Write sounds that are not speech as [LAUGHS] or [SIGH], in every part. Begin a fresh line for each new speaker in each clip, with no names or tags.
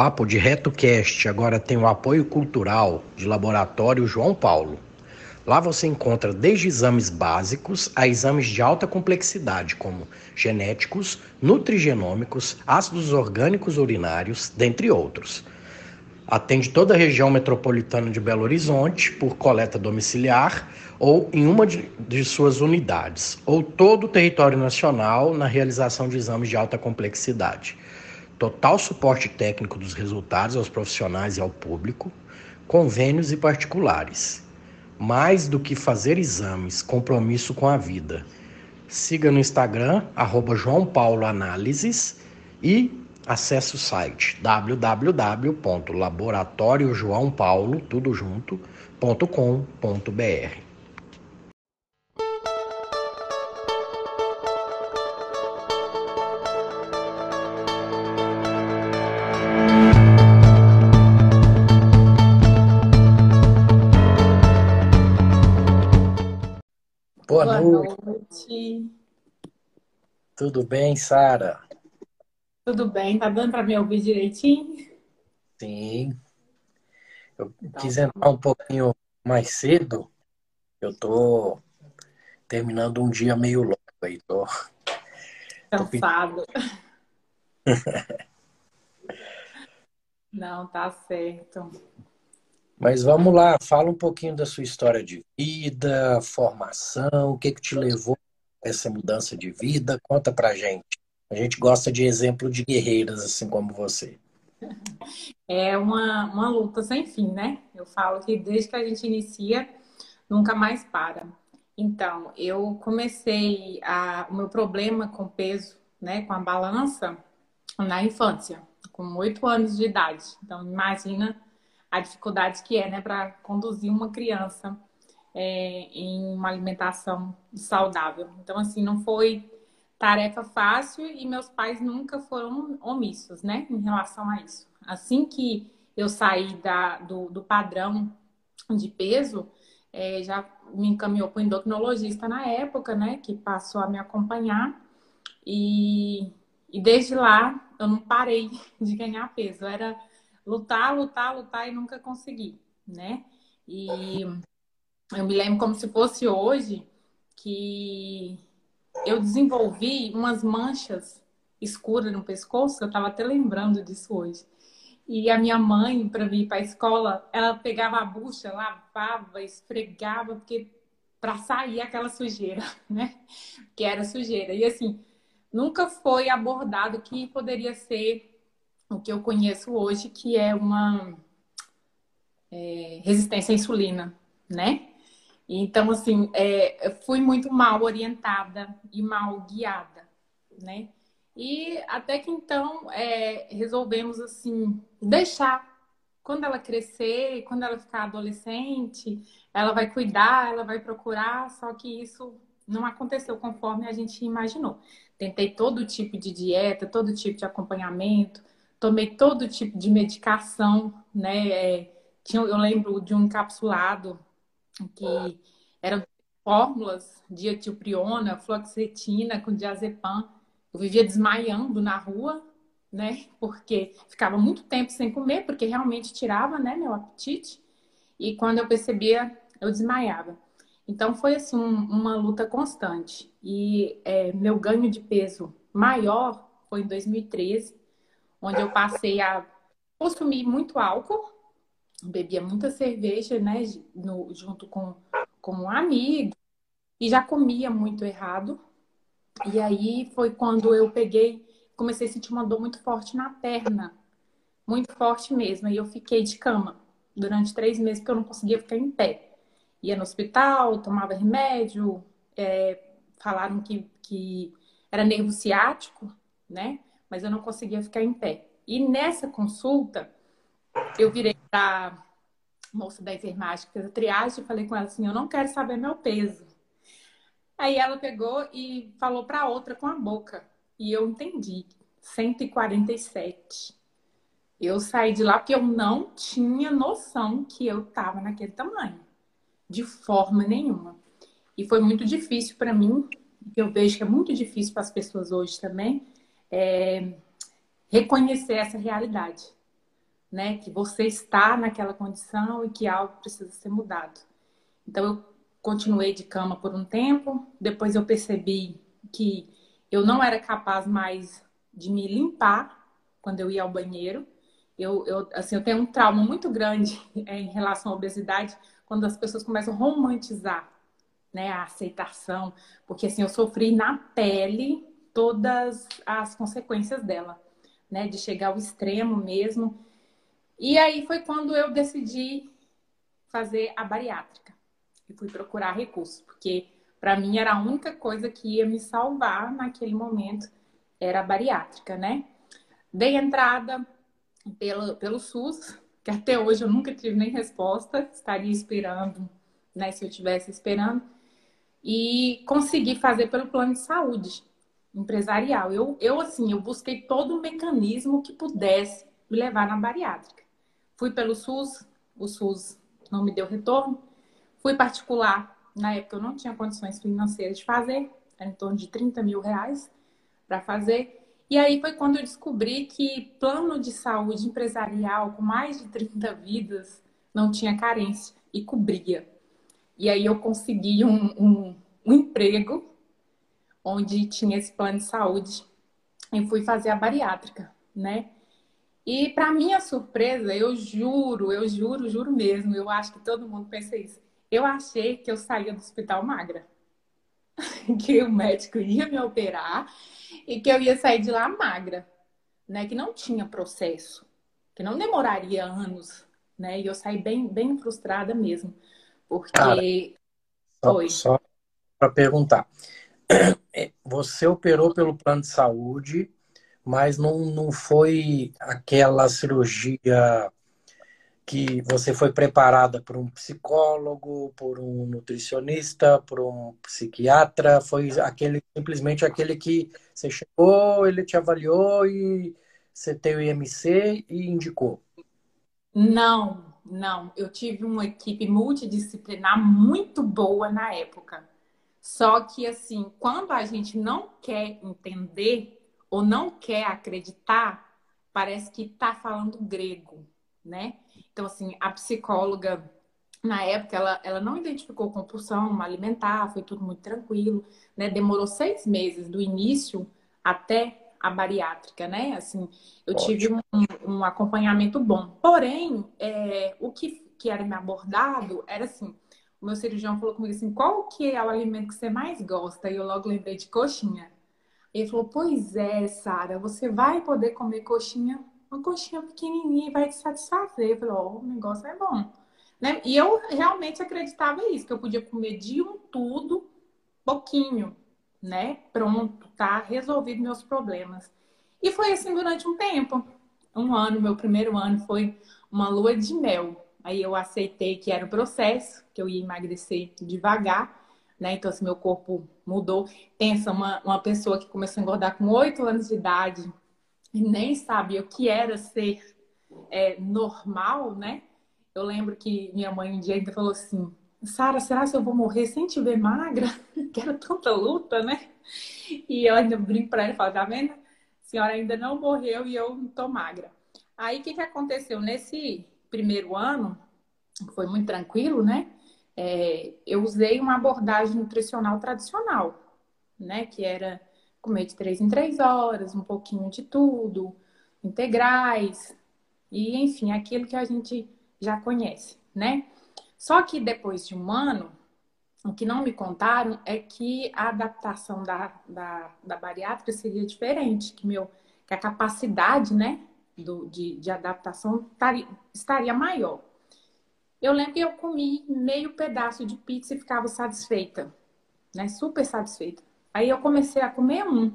O Papo de RetoCast agora tem o apoio cultural de Laboratório João Paulo. Lá você encontra desde exames básicos a exames de alta complexidade, como genéticos, nutrigenômicos, ácidos orgânicos urinários, dentre outros. Atende toda a região metropolitana de Belo Horizonte por coleta domiciliar ou em uma de, de suas unidades, ou todo o território nacional na realização de exames de alta complexidade total suporte técnico dos resultados aos profissionais e ao público, convênios e particulares. Mais do que fazer exames, compromisso com a vida. Siga no Instagram, arroba João Paulo Análises e acesse o site www.laboratoriojoaopaulo, Tudo bem, Sara?
Tudo bem, tá dando para me ouvir direitinho?
Sim. Eu então, quis entrar um pouquinho mais cedo. Eu tô terminando um dia meio longo aí, tô
cansado. [LAUGHS] Não, tá certo.
Mas vamos lá, fala um pouquinho da sua história de vida, formação, o que que te levou essa mudança de vida? Conta pra gente. A gente gosta de exemplo de guerreiras assim como você. [LAUGHS]
É uma, uma luta sem fim, né? Eu falo que desde que a gente inicia, nunca mais para. Então, eu comecei a, o meu problema com peso, né, com a balança, na infância, com oito anos de idade. Então, imagina a dificuldade que é, né, para conduzir uma criança é, em uma alimentação saudável. Então, assim, não foi tarefa fácil e meus pais nunca foram omissos, né, em relação a isso. Assim que eu saí da, do, do padrão de peso, é, já me encaminhou para o endocrinologista na época, né, que passou a me acompanhar e, e desde lá eu não parei [LAUGHS] de ganhar peso. Era lutar, lutar, lutar e nunca consegui, né? E eu me lembro como se fosse hoje que eu desenvolvi umas manchas escuras no pescoço, eu estava até lembrando disso hoje. E a minha mãe, para vir para a escola, ela pegava a bucha, lavava, esfregava, porque para sair aquela sujeira, [LAUGHS] né? Que era sujeira. E assim, nunca foi abordado que poderia ser o que eu conheço hoje, que é uma é, resistência à insulina, né? Então, assim, é, fui muito mal orientada e mal guiada, né? E até que então é, resolvemos, assim, deixar. Quando ela crescer, quando ela ficar adolescente, ela vai cuidar, ela vai procurar, só que isso não aconteceu conforme a gente imaginou. Tentei todo tipo de dieta, todo tipo de acompanhamento, tomei todo tipo de medicação, né? É, tinha, eu lembro de um encapsulado que eram fórmulas de etilpriona, fluoxetina com diazepam. Eu vivia desmaiando na rua, né? Porque ficava muito tempo sem comer, porque realmente tirava, né, meu apetite. E quando eu percebia, eu desmaiava. Então foi assim um, uma luta constante. E é, meu ganho de peso maior foi em 2013, onde eu passei a consumir muito álcool, bebia muita cerveja, né, no, junto com, com um amigo, e já comia muito errado. E aí foi quando eu peguei, comecei a sentir uma dor muito forte na perna, muito forte mesmo, e eu fiquei de cama. durante três meses porque eu não conseguia ficar em pé. Ia no hospital, tomava remédio, é, falaram que, que era nervo ciático, né? Mas eu não conseguia ficar em pé. E nessa consulta, eu virei para moça da enfermagem que fez a triagem e falei com ela assim: eu não quero saber meu peso. Aí ela pegou e falou para outra com a boca. E eu entendi. 147. Eu saí de lá porque eu não tinha noção que eu estava naquele tamanho. De forma nenhuma. E foi muito difícil para mim, eu vejo que é muito difícil para as pessoas hoje também, é, reconhecer essa realidade né? Que você está naquela condição e que algo precisa ser mudado. Então eu continuei de cama por um tempo, depois eu percebi que eu não era capaz mais de me limpar quando eu ia ao banheiro. Eu, eu, assim, eu tenho um trauma muito grande em relação à obesidade quando as pessoas começam a romantizar né, a aceitação, porque assim, eu sofri na pele todas as consequências dela, né, de chegar ao extremo mesmo. E aí foi quando eu decidi fazer a bariátrica. E fui procurar recursos, porque para mim era a única coisa que ia me salvar naquele momento era a bariátrica, né? Dei entrada pelo, pelo SUS, que até hoje eu nunca tive nem resposta, estaria esperando, né, se eu tivesse esperando, e consegui fazer pelo plano de saúde empresarial. Eu, eu assim, eu busquei todo o mecanismo que pudesse me levar na bariátrica. Fui pelo SUS, o SUS não me deu retorno. Fui particular, na época eu não tinha condições financeiras de fazer, era em torno de 30 mil reais para fazer. E aí foi quando eu descobri que plano de saúde empresarial com mais de 30 vidas não tinha carência e cobria. E aí eu consegui um, um, um emprego onde tinha esse plano de saúde e fui fazer a bariátrica, né? E para minha surpresa, eu juro, eu juro, juro mesmo, eu acho que todo mundo pensa isso. Eu achei que eu saía do hospital magra. [LAUGHS] que o médico ia me operar e que eu ia sair de lá magra, né? Que não tinha processo, que não demoraria anos, né? E eu saí bem, bem frustrada mesmo, porque Cara,
só, só para perguntar, [CLEARS THROAT] você operou pelo plano de saúde mas não, não foi aquela cirurgia que você foi preparada por um psicólogo, por um nutricionista, por um psiquiatra, foi aquele simplesmente aquele que você chegou, ele te avaliou e você tem o IMC e indicou.
Não, não. Eu tive uma equipe multidisciplinar muito boa na época. Só que assim, quando a gente não quer entender, ou não quer acreditar, parece que está falando grego, né? Então, assim, a psicóloga, na época, ela, ela não identificou compulsão alimentar, foi tudo muito tranquilo, né? Demorou seis meses do início até a bariátrica, né? Assim, eu Ótimo. tive um, um, acompanhamento bom. Porém, é, o que, que era me abordado era assim, o meu cirurgião falou comigo assim, qual que é o alimento que você mais gosta? E eu logo lembrei de coxinha. Ele falou: Pois é, Sara, você vai poder comer coxinha, uma coxinha pequenininha e vai te satisfazer. Eu falei: oh, o negócio é bom. Né? E eu realmente acreditava isso, que eu podia comer de um tudo, pouquinho, né? Pronto, tá resolvido meus problemas. E foi assim durante um tempo. Um ano, meu primeiro ano foi uma lua de mel. Aí eu aceitei que era o processo, que eu ia emagrecer devagar né? Então, assim, meu corpo mudou. Pensa, uma, uma pessoa que começou a engordar com 8 anos de idade e nem sabia o que era ser é, normal, né? Eu lembro que minha mãe um dia ainda falou assim: Sara, será que eu vou morrer sem te ver magra? [LAUGHS] que era tanta luta, né? E eu ainda brinco para ela e falo: tá vendo? A senhora ainda não morreu e eu tô magra. Aí o que, que aconteceu? Nesse primeiro ano, foi muito tranquilo, né? É, eu usei uma abordagem nutricional tradicional, né? Que era comer de três em três horas, um pouquinho de tudo, integrais, e enfim, aquilo que a gente já conhece, né? Só que depois de um ano, o que não me contaram é que a adaptação da, da, da bariátrica seria diferente, que, meu, que a capacidade, né, do, de, de adaptação estaria, estaria maior. Eu lembro que eu comi meio pedaço de pizza e ficava satisfeita, né? Super satisfeita. Aí eu comecei a comer um.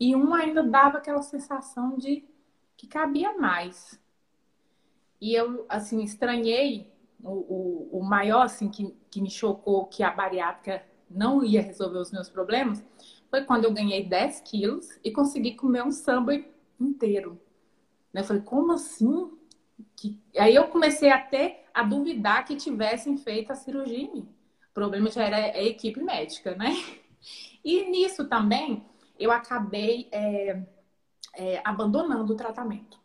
E um ainda dava aquela sensação de que cabia mais. E eu, assim, estranhei o, o, o maior, assim, que, que me chocou que a bariátrica não ia resolver os meus problemas, foi quando eu ganhei 10 quilos e consegui comer um samba inteiro. Eu falei, como assim? Que... Aí eu comecei até a duvidar que tivessem feito a cirurgia em mim. O problema já era a equipe médica, né? E nisso também eu acabei é, é, abandonando o tratamento.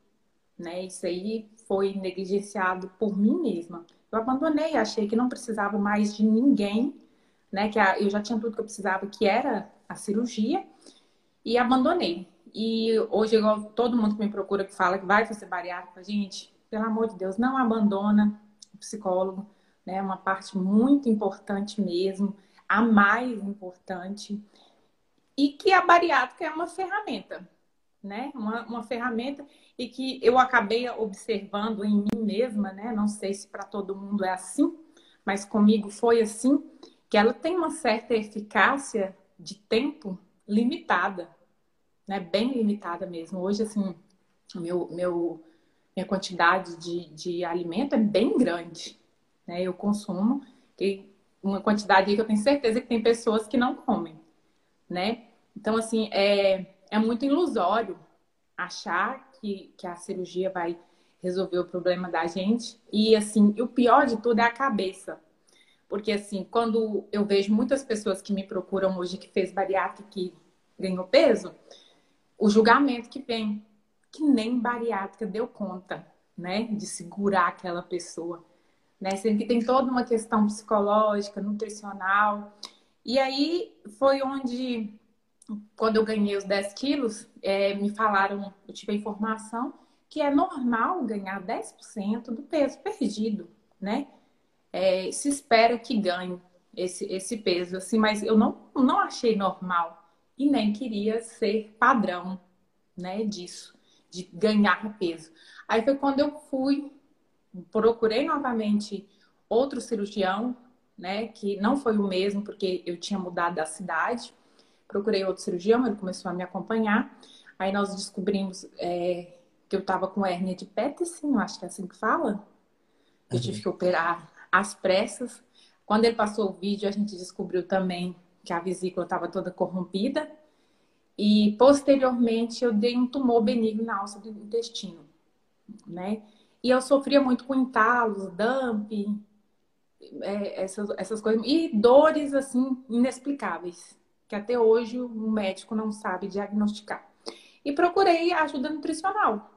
Né? Isso aí foi negligenciado por mim mesma. Eu abandonei, achei que não precisava mais de ninguém, né? Que eu já tinha tudo que eu precisava, que era a cirurgia, e abandonei. E hoje, igual todo mundo que me procura que fala que vai fazer bariátrica, gente, pelo amor de Deus, não abandona psicólogo, né? Uma parte muito importante mesmo, a mais importante. E que a bariátrica é uma ferramenta, né? Uma, uma ferramenta e que eu acabei observando em mim mesma, né? Não sei se para todo mundo é assim, mas comigo foi assim, que ela tem uma certa eficácia de tempo limitada, né? Bem limitada mesmo. Hoje, assim, meu, meu, minha quantidade de, de alimento é bem grande, né? Eu consumo uma quantidade que eu tenho certeza que tem pessoas que não comem, né? Então, assim, é, é muito ilusório achar que, que a cirurgia vai resolver o problema da gente. E, assim, o pior de tudo é a cabeça. Porque, assim, quando eu vejo muitas pessoas que me procuram hoje que fez bariátrica que ganhou peso, o julgamento que vem, que nem bariátrica deu conta, né, de segurar aquela pessoa, né, sendo que tem toda uma questão psicológica, nutricional. E aí foi onde quando eu ganhei os 10 quilos, é, me falaram, eu tive a informação que é normal ganhar 10% do peso perdido, né? É, se espera que ganhe esse, esse peso, assim, mas eu não, não achei normal e nem queria ser padrão, né, disso, de ganhar peso. Aí foi quando eu fui, procurei novamente outro cirurgião, né, que não foi o mesmo, porque eu tinha mudado da cidade, procurei outro cirurgião, ele começou a me acompanhar. Aí nós descobrimos é, que eu estava com hérnia de Peterson, acho que é assim que fala. Eu tive que operar às pressas. Quando ele passou o vídeo, a gente descobriu também que a vesícula estava toda corrompida. E posteriormente eu dei um tumor benigno na alça do intestino, né? E eu sofria muito com entalos, dump, é, essas, essas coisas. E dores, assim, inexplicáveis que até hoje o médico não sabe diagnosticar. E procurei ajuda nutricional,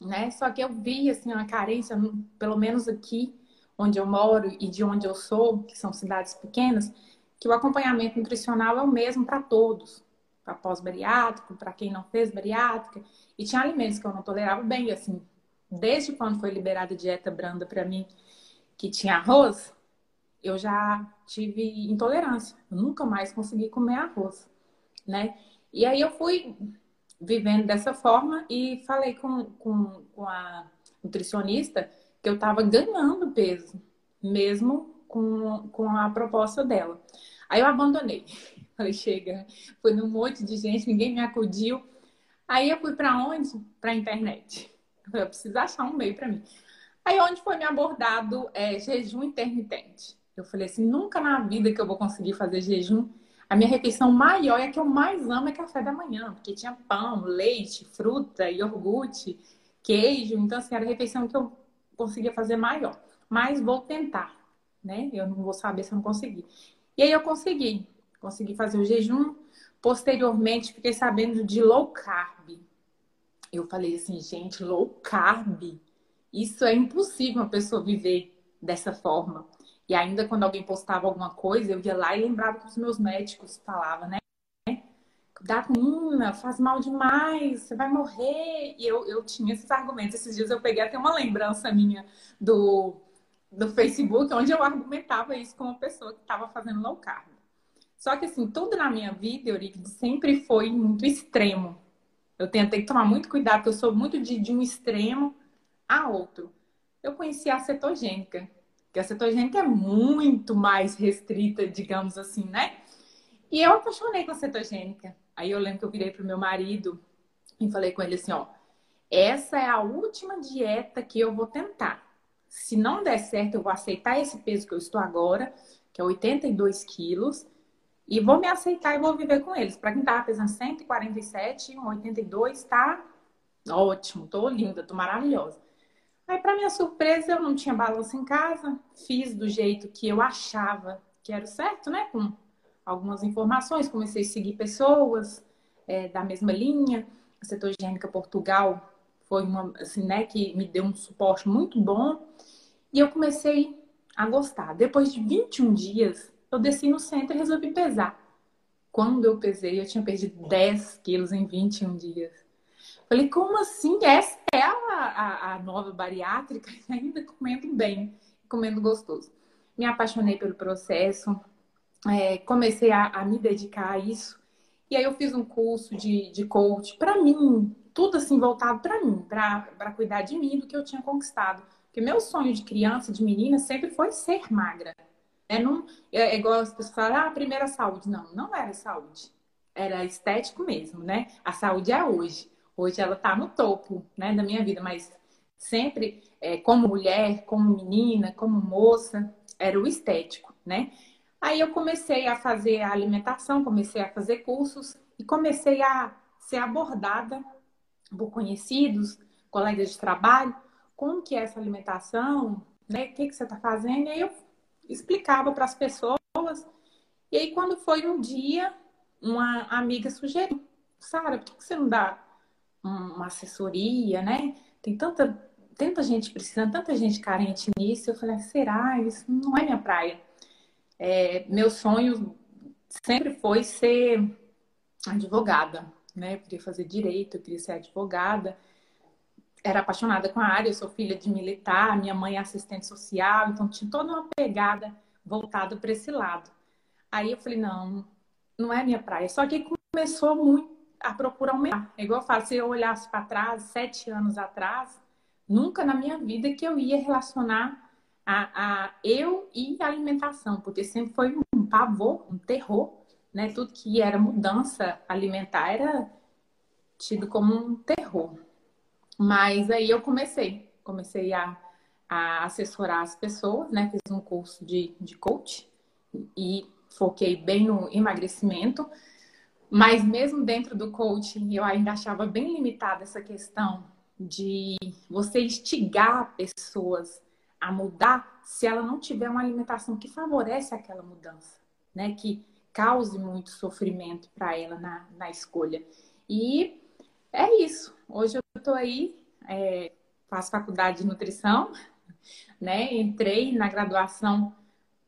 né? Só que eu vi assim uma carência, pelo menos aqui onde eu moro e de onde eu sou, que são cidades pequenas, que o acompanhamento nutricional é o mesmo para todos, para pós-bariátrico, para quem não fez bariátrica, e tinha alimentos que eu não tolerava bem, assim, desde quando foi liberada a dieta branda para mim, que tinha arroz, eu já tive intolerância. Eu nunca mais consegui comer arroz, né? E aí eu fui vivendo dessa forma e falei com, com, com a nutricionista que eu estava ganhando peso, mesmo com, com a proposta dela. Aí eu abandonei. Falei, chega, foi num monte de gente, ninguém me acudiu. Aí eu fui para onde? Para a internet. Eu preciso achar um meio para mim. Aí onde foi me abordado é, jejum intermitente. Eu falei assim, nunca na vida que eu vou conseguir fazer jejum. A minha refeição maior e a que eu mais amo é café da manhã, porque tinha pão, leite, fruta, iogurte, queijo. Então, assim, era a refeição que eu conseguia fazer maior. Mas vou tentar, né? Eu não vou saber se eu não conseguir. E aí eu consegui. Consegui fazer o jejum. Posteriormente, fiquei sabendo de low carb. Eu falei assim, gente, low carb. Isso é impossível uma pessoa viver dessa forma. E ainda quando alguém postava alguma coisa, eu ia lá e lembrava que os meus médicos falavam, né? Dá uma, faz mal demais, você vai morrer. E eu, eu tinha esses argumentos. Esses dias eu peguei até uma lembrança minha do, do Facebook, onde eu argumentava isso com uma pessoa que estava fazendo low carb. Só que, assim, tudo na minha vida, Eurico, sempre foi muito extremo. Eu tentei tomar muito cuidado, porque eu sou muito de, de um extremo a outro. Eu conheci a cetogênica, Porque a cetogênica é muito mais restrita, digamos assim, né? E eu apaixonei com a cetogênica. Aí eu lembro que eu virei pro meu marido e falei com ele assim, ó, essa é a última dieta que eu vou tentar. Se não der certo, eu vou aceitar esse peso que eu estou agora, que é 82 quilos, e vou me aceitar e vou viver com eles. Para quem tava pesando 147, 82, tá ótimo, tô linda, tô maravilhosa. Aí, para minha surpresa, eu não tinha balança em casa, fiz do jeito que eu achava que era o certo, né? Com algumas informações, comecei a seguir pessoas é, da mesma linha. A Cetogênica Portugal foi uma, assim, né, que me deu um suporte muito bom. E eu comecei a gostar. Depois de 21 dias, eu desci no centro e resolvi pesar. Quando eu pesei, eu tinha perdido 10 quilos em 21 dias. Falei, como assim? Essa é a, a, a nova bariátrica? [LAUGHS] Ainda comendo bem, comendo gostoso. Me apaixonei pelo processo, é, comecei a, a, me dedicar a isso. E aí eu fiz um curso de, de coach para mim, tudo assim voltado para mim, para cuidar de mim, do que eu tinha conquistado. Porque meu sonho de criança, de menina, sempre foi ser magra. É, não, é, é igual as pessoas falam, ah, primeira saúde. Não, não era saúde. Era estético mesmo, né? A saúde é hoje. Hoje ela está no topo né, da minha vida, mas sempre é, como mulher, como menina, como moça, era o estético, né? Aí eu comecei a fazer a alimentação, comecei a fazer cursos e comecei a ser abordada por conhecidos, colegas de trabalho, como que é essa alimentação, né? O que, que você está fazendo? E aí eu explicava para as pessoas. E aí, quando foi um dia, uma amiga sugeriu, Sara, por que você não dá uma assessoria, né? Tem tanta, tanta gente precisando, tanta gente carente nisso. Eu falei, será? Isso não é minha praia. É, meu sonho sempre foi ser advogada, né? Eu queria fazer direito, eu queria ser advogada. Era apaixonada com a área, eu sou filha de militar, minha mãe é assistente social, então tinha toda uma pegada voltada para esse lado. Aí eu falei, não, não é minha praia. Só que começou muito a procura aumentar. É igual eu falo, se eu olhasse para trás, sete anos atrás, nunca na minha vida que eu ia relacionar a, a eu e a alimentação, porque sempre foi um pavor, um terror, né? Tudo que era mudança alimentar era tido como um terror. Mas aí eu comecei, comecei a, a assessorar as pessoas, né? Fiz um curso de, de coach e foquei bem no emagrecimento. Mas mesmo dentro do coaching, eu ainda achava bem limitada essa questão de você instigar pessoas a mudar se ela não tiver uma alimentação que favorece aquela mudança, né? Que cause muito sofrimento para ela na, na escolha. E é isso. Hoje estou aí, é, faço faculdade de nutrição, né? Entrei na graduação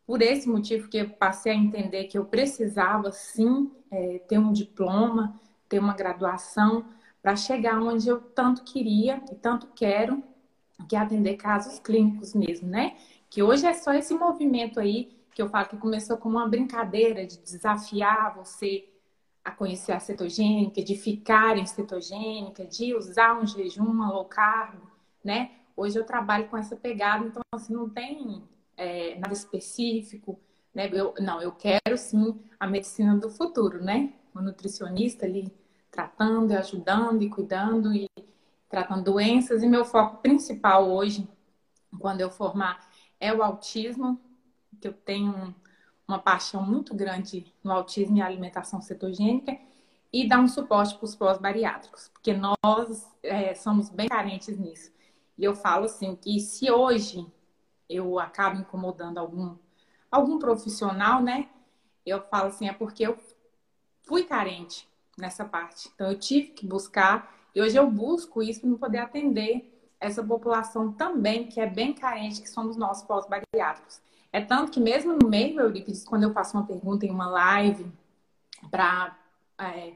por esse motivo que eu passei a entender que eu precisava sim é, ter um diploma, ter uma graduação para chegar onde eu tanto queria e tanto quero, que é atender casos clínicos mesmo, né? Que hoje é só esse movimento aí que eu falo que começou como uma brincadeira de desafiar você a conhecer a cetogênica, de ficar em cetogênica, de usar um jejum, uma low carb, né? Hoje eu trabalho com essa pegada, então assim, não tem é, nada específico, né? Eu, não, eu quero sim a medicina do futuro, né? O nutricionista ali tratando ajudando e cuidando e tratando doenças. E meu foco principal hoje, quando eu formar, é o autismo, que eu tenho uma paixão muito grande no autismo e alimentação cetogênica, e dar um suporte para os pós-bariátricos, porque nós é, somos bem carentes nisso. E eu falo assim que se hoje eu acabo incomodando algum, algum profissional, né? Eu falo assim, é porque eu fui carente nessa parte. Então eu tive que buscar e hoje eu busco isso para poder atender essa população também que é bem carente, que somos nós pós-bariátricos. É tanto que mesmo no meio, Eurípides, quando eu faço uma pergunta em uma live para é,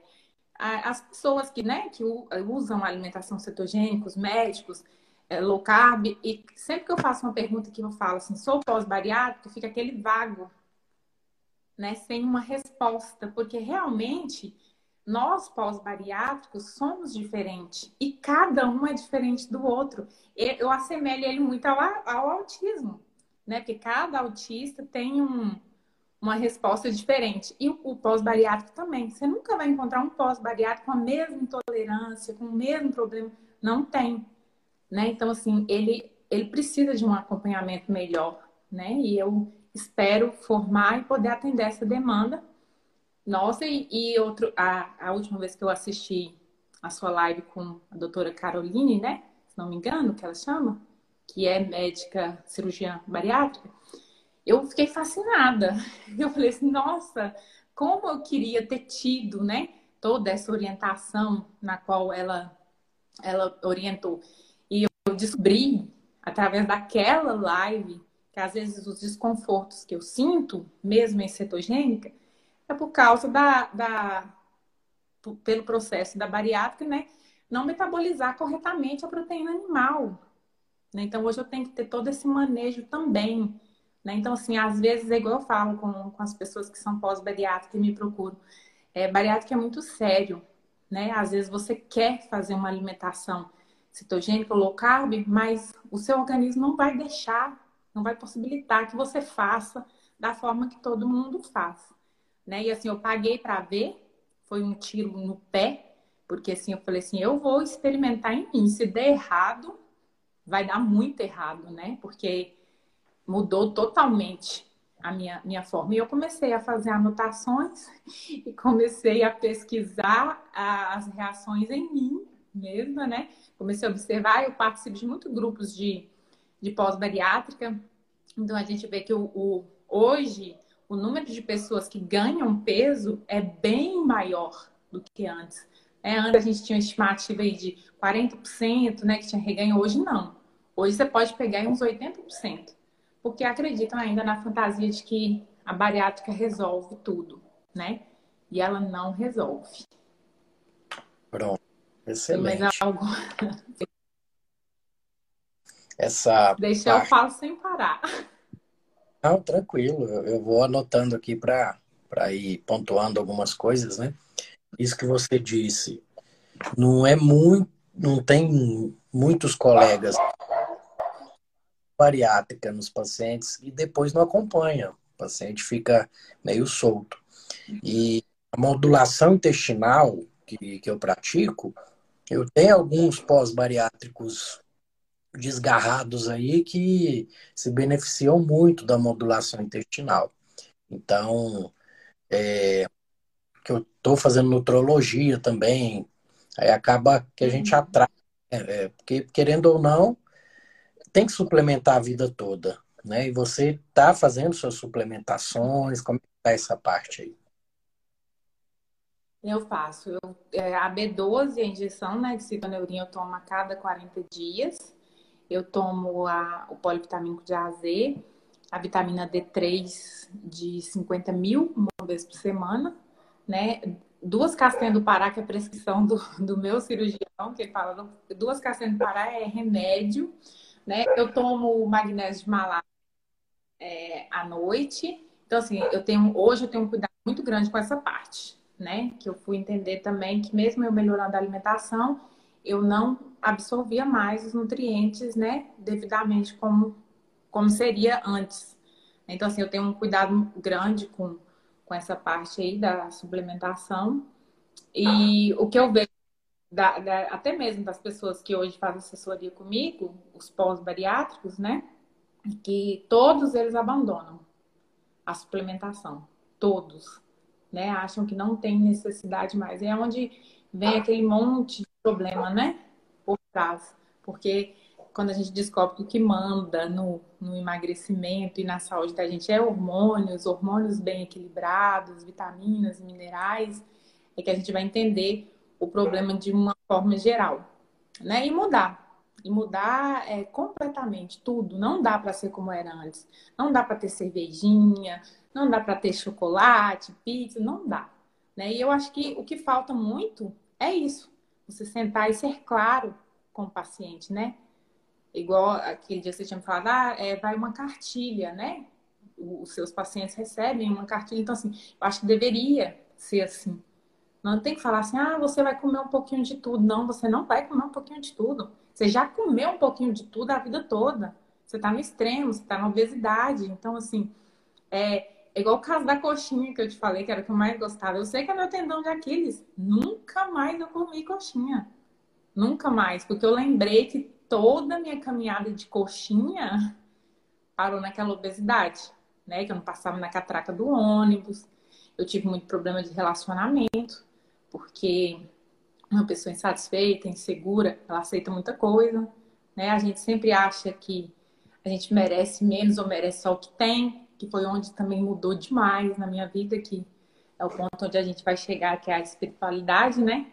as pessoas que, né, que usam alimentação cetogênica, os médicos, é, low carb, e sempre que eu faço uma pergunta que eu falo assim, sou pós-bariátrico, fica aquele vago, né, sem uma resposta, porque realmente nós pós-bariátricos somos diferentes e cada um é diferente do outro. Eu assemelho ele muito ao, ao autismo, né? Porque cada autista tem um, uma resposta diferente. E o, o pós-bariátrico também. Você nunca vai encontrar um pós-bariátrico com a mesma intolerância, com o mesmo problema. Não tem. Né? Então, assim, ele, ele precisa de um acompanhamento melhor. Né? E eu espero formar e poder atender essa demanda. Nossa, e, e outro, a, a última vez que eu assisti a sua live com a doutora Caroline, né? Se não me engano, que ela chama, que é médica cirurgiã bariátrica, eu fiquei fascinada. [LAUGHS] Eu falei assim, nossa, como eu queria ter tido, né, toda essa orientação na qual ela ela orientou. E eu descobri através daquela live que às vezes os desconfortos que eu sinto, mesmo em cetogênica, é por causa da, da pelo processo da bariátrica, né, não metabolizar corretamente a proteína animal. Né? Então hoje eu tenho que ter todo esse manejo também né? Então, assim, às vezes, é igual eu falo com, com as pessoas que são pós-bariátrica e me procuram. É, bariátrica é muito sério, né? Às vezes você quer fazer uma alimentação cetogênica, low carb, mas o seu organismo não vai deixar, não vai possibilitar que você faça da forma que todo mundo faz, né? E assim, eu paguei para ver, foi um tiro no pé, porque assim, eu falei assim, eu vou experimentar em mim, se der errado, vai dar muito errado, né? Porque mudou totalmente a minha, minha forma. E eu comecei a fazer anotações [LAUGHS] e comecei a pesquisar as reações em mim mesma, né? Comecei a observar, eu participo de muitos grupos de, de pós-bariátrica, então a gente vê que o, o, hoje o número de pessoas que ganham peso é bem maior do que antes. É, antes a gente tinha uma estimativa aí de 40%, né, que tinha reganho, hoje não. Hoje você pode pegar uns 80% porque acreditam ainda na fantasia de que a bariátrica resolve tudo, né? E ela não resolve.
Pronto. Excelente.
Mas algo...
Essa
Deixa parte... eu falar sem parar.
Não, tranquilo. Eu vou anotando aqui para ir pontuando algumas coisas, né? Isso que você disse. Não é muito. Não tem muitos colegas bariátrica nos pacientes e depois não acompanha. O paciente fica meio solto. E a modulação intestinal que, que eu pratico, eu tenho alguns pós-bariátricos desgarrados aí que se beneficiam muito da modulação intestinal. Então, é, que eu estou fazendo nutrologia também, aí acaba que a gente atrai, é, é, porque querendo ou não, tem que suplementar a vida toda, né? E você está fazendo suas suplementações, como está essa parte aí?
Eu faço. Eu, é, a B12, a injeção né, de citoneurinha, eu tomo a cada 40 dias. Eu tomo a, o polivitamínico de AZ, a vitamina D3 de 50 mil, uma vez por semana, né? Duas castanhas do Pará, que é a prescrição do, do meu cirurgião, que ele fala, duas castanhas do Pará é remédio né? Eu tomo magnésio de malária é, à noite. Então, assim, eu tenho, hoje eu tenho um cuidado muito grande com essa parte, né? Que eu fui entender também que mesmo eu melhorando a alimentação, eu não absorvia mais os nutrientes, né? Devidamente como, como seria antes. Então, assim, eu tenho um cuidado grande com, com essa parte aí da suplementação. E o que eu vejo da, da, até mesmo das pessoas que hoje fazem assessoria comigo, os pós-bariátricos, né? Que todos eles abandonam a suplementação. Todos. Né? Acham que não tem necessidade mais. É onde vem aquele monte de problema, né? Por trás. Porque quando a gente descobre que o que manda no, no emagrecimento e na saúde da gente é hormônios, hormônios bem equilibrados, vitaminas, minerais, é que a gente vai entender o problema de uma forma geral, né? E mudar. E mudar é, completamente tudo. Não dá para ser como era antes. Não dá para ter cervejinha, não dá para ter chocolate, pizza, não dá. Né? E eu acho que o que falta muito é isso. Você sentar e ser claro com o paciente, né? Igual aquele dia você tinha me falado, ah, é, vai uma cartilha, né? Os seus pacientes recebem uma cartilha. Então, assim, eu acho que deveria ser assim. Não tem que falar assim, ah, você vai comer um pouquinho de tudo. Não, você não vai comer um pouquinho de tudo. Você já comeu um pouquinho de tudo a vida toda. Você está no extremo, você está na obesidade. Então, assim, é, é igual o caso da coxinha que eu te falei, que era o que eu mais gostava. Eu sei que é meu tendão de Aquiles. Nunca mais eu comi coxinha. Nunca mais. Porque eu lembrei que toda a minha caminhada de coxinha [LAUGHS] parou naquela obesidade, né? Que eu não passava na catraca do ônibus. Eu tive muito problema de relacionamento, porque uma pessoa insatisfeita, insegura, ela aceita muita coisa, né? A gente sempre acha que a gente merece menos ou merece só o que tem, que foi onde também mudou demais na minha vida, que é o ponto onde a gente vai chegar, que é a espiritualidade, né?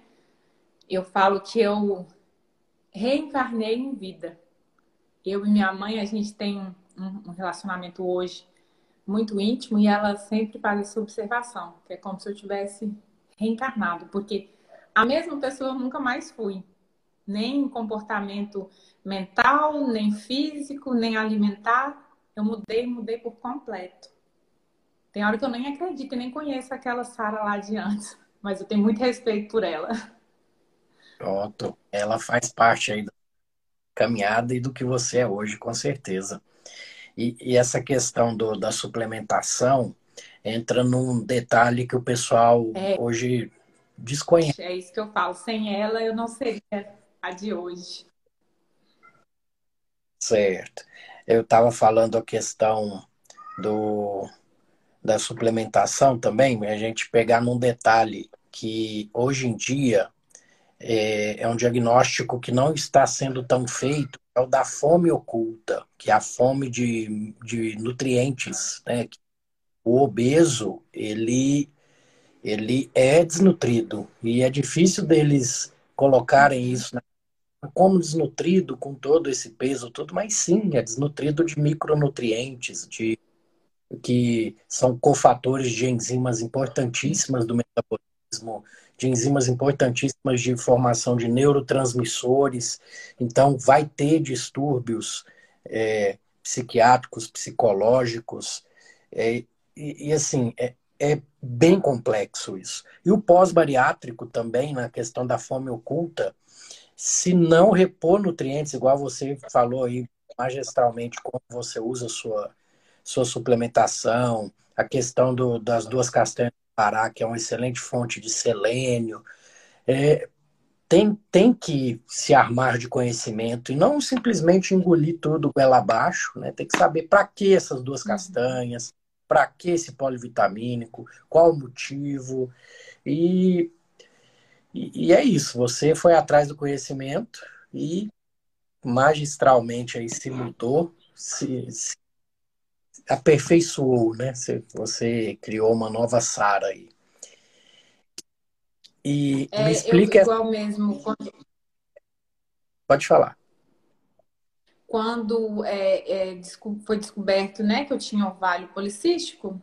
Eu falo que eu reencarnei em vida. Eu e minha mãe, a gente tem um, relacionamento hoje muito íntimo e ela sempre faz essa observação, que é como se eu tivesse reencarnado, porque a mesma pessoa eu nunca mais fui. Nem comportamento mental, nem físico, nem alimentar. Eu mudei, mudei por completo. Tem hora que eu nem acredito e nem conheço aquela Sara lá de antes, [LAUGHS] mas eu tenho muito respeito por ela.
Pronto, ela faz parte aí da caminhada e do que você é hoje, com certeza. E, e essa questão do, da suplementação entra num detalhe que o pessoal é, hoje desconhece.
É isso que eu falo. Sem ela, eu não seria a de hoje.
Certo. Eu estava falando a questão do, da suplementação também, a gente pegar num detalhe que hoje em dia é, é um diagnóstico que não está sendo tão feito, é o da fome oculta, que é a fome de, de nutrientes, né? O obeso, ele, ele é desnutrido e é difícil deles colocarem isso como desnutrido com todo esse peso tudo, mas sim, é desnutrido de micronutrientes, de que são cofatores de enzimas importantíssimas do metabolismo, de enzimas importantíssimas de formação de neurotransmissores. Então, vai ter distúrbios é, psiquiátricos, psicológicos. É, e, e, assim, é, é bem complexo isso. E o pós-bariátrico também, na questão da fome oculta, se não repor nutrientes, igual você falou aí magistralmente, como você usa sua, sua suplementação, a questão do, das duas castanhas Pará, que é uma excelente fonte de selênio. É, tem, tem que se armar de conhecimento e não simplesmente engolir tudo ela abaixo, né? Tem que saber para que essas duas uhum. castanhas, para que esse polivitamínico, qual o motivo. E, e, e, é isso, você foi atrás do conhecimento e magistralmente aí se mudou, se, se aperfeiçoou, né? Você, você criou uma nova Sara aí. E
é, me explica. Eu, igual mesmo.
Pode falar.
Quando é, é, foi descoberto né, que eu tinha ovário policístico,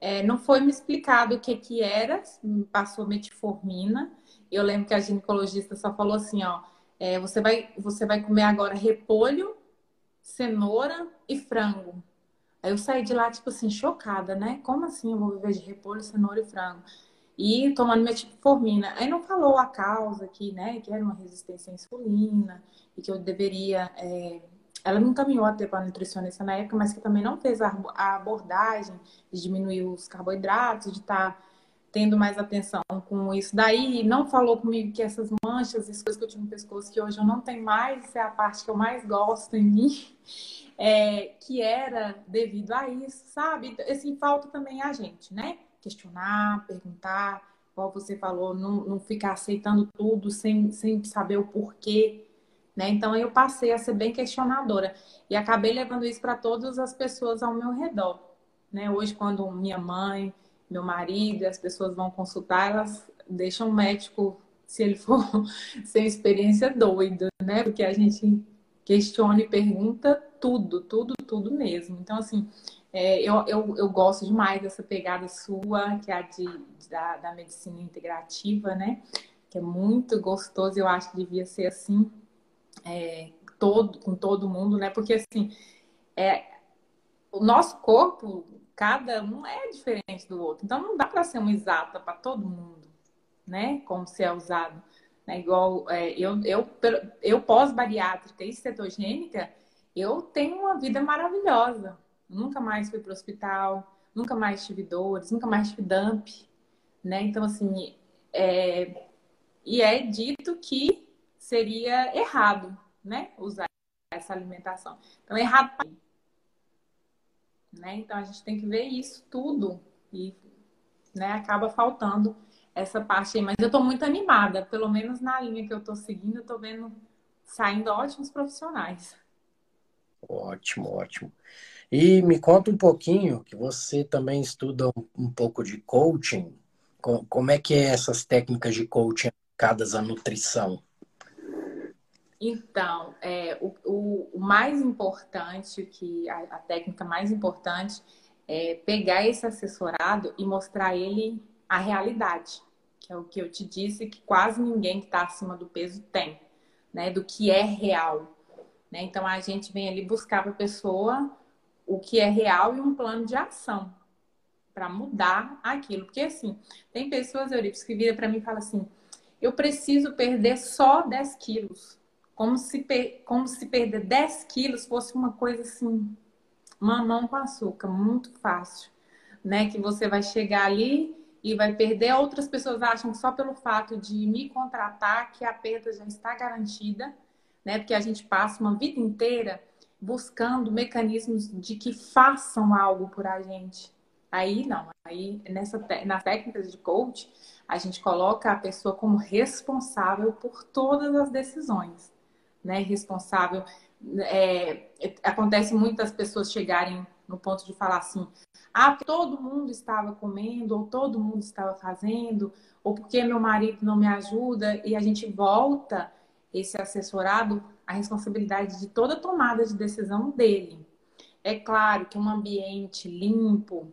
é, não foi me explicado o que, que era, me passou metformina. Eu lembro que a ginecologista só falou assim: ó, é, você, vai, você vai comer agora repolho, cenoura e frango. Aí eu saí de lá, tipo assim, chocada, né? Como assim eu vou viver de repolho, cenoura e frango? E tomando metformina. Aí não falou a causa aqui, né? Que era uma resistência à insulina e que eu deveria. É... Ela não caminhou até para nutricionista na época, mas que também não fez a abordagem de diminuir os carboidratos, de estar tá tendo mais atenção com isso daí. Não falou comigo que essas manchas, essas coisas que eu tinha no pescoço, que hoje eu não tenho mais, é a parte que eu mais gosto em mim [LAUGHS] é, que era devido a isso, sabe? Assim, falta também a gente, né? Questionar, perguntar, como você falou, não, não ficar aceitando tudo sem, sem saber o porquê, né? Então eu passei a ser bem questionadora e acabei levando isso para todas as pessoas ao meu redor, né? Hoje, quando minha mãe, meu marido, as pessoas vão consultar, elas deixam o médico, se ele for [LAUGHS] sem experiência, doido, né? Porque a gente questiona e pergunta tudo, tudo, tudo mesmo. Então, assim, é, eu, eu, eu gosto demais dessa pegada sua, que é a de, da, da medicina integrativa, né? Que é muito gostoso, eu acho que devia ser assim, é, todo, com todo mundo, né? Porque, assim, é, o nosso corpo, cada um é diferente do outro. Então, não dá para ser uma exata para todo mundo, né? Como se é usado. Né? Igual é, eu, eu, eu pós-bariátrica e cetogênica, eu tenho uma vida maravilhosa. nunca mais fui para o hospital, nunca mais tive dores, nunca mais tive dump, né? Então, assim, é... e é dito que seria errado, né? Usar essa alimentação. Então, errado. Né? Então, a gente tem que ver isso tudo e né, acaba faltando essa parte aí. Mas eu estou muito animada, pelo menos na linha que eu estou seguindo, eu estou vendo saindo ótimos profissionais.
Ótimo, ótimo. E me conta um pouquinho, que você também estuda um, pouco de coaching. Com, como é que é essas técnicas de coaching aplicadas à nutrição?
Então, é, o, o, mais importante, que a, a, técnica mais importante é pegar esse assessorado e mostrar ele a realidade, que é o que eu te disse que quase ninguém que está acima do peso tem, né? Do que é real. Né? Então a gente vem ali buscar para a pessoa o que é real e um plano de ação para mudar aquilo. Porque assim, tem pessoas, Euripides, que viram para mim e falam assim: eu preciso perder só 10 quilos. Como se, como se perder 10 quilos fosse uma coisa assim, mamão com açúcar, muito fácil. Né? Que você vai chegar ali e vai perder. Outras pessoas acham que só pelo fato de me contratar que a perda já está garantida né? Porque a gente passa uma vida inteira buscando mecanismos de que façam algo por a gente. Aí não, aí nessa nas técnicas de coach, a gente coloca a pessoa como responsável por todas as decisões, né? Responsável. É, acontece muitas pessoas chegarem no ponto de falar assim: ah, todo mundo estava comendo, ou todo mundo estava fazendo, ou porque meu marido não me ajuda, e a gente volta esse assessorado a responsabilidade de toda tomada de decisão dele. É claro que um ambiente limpo,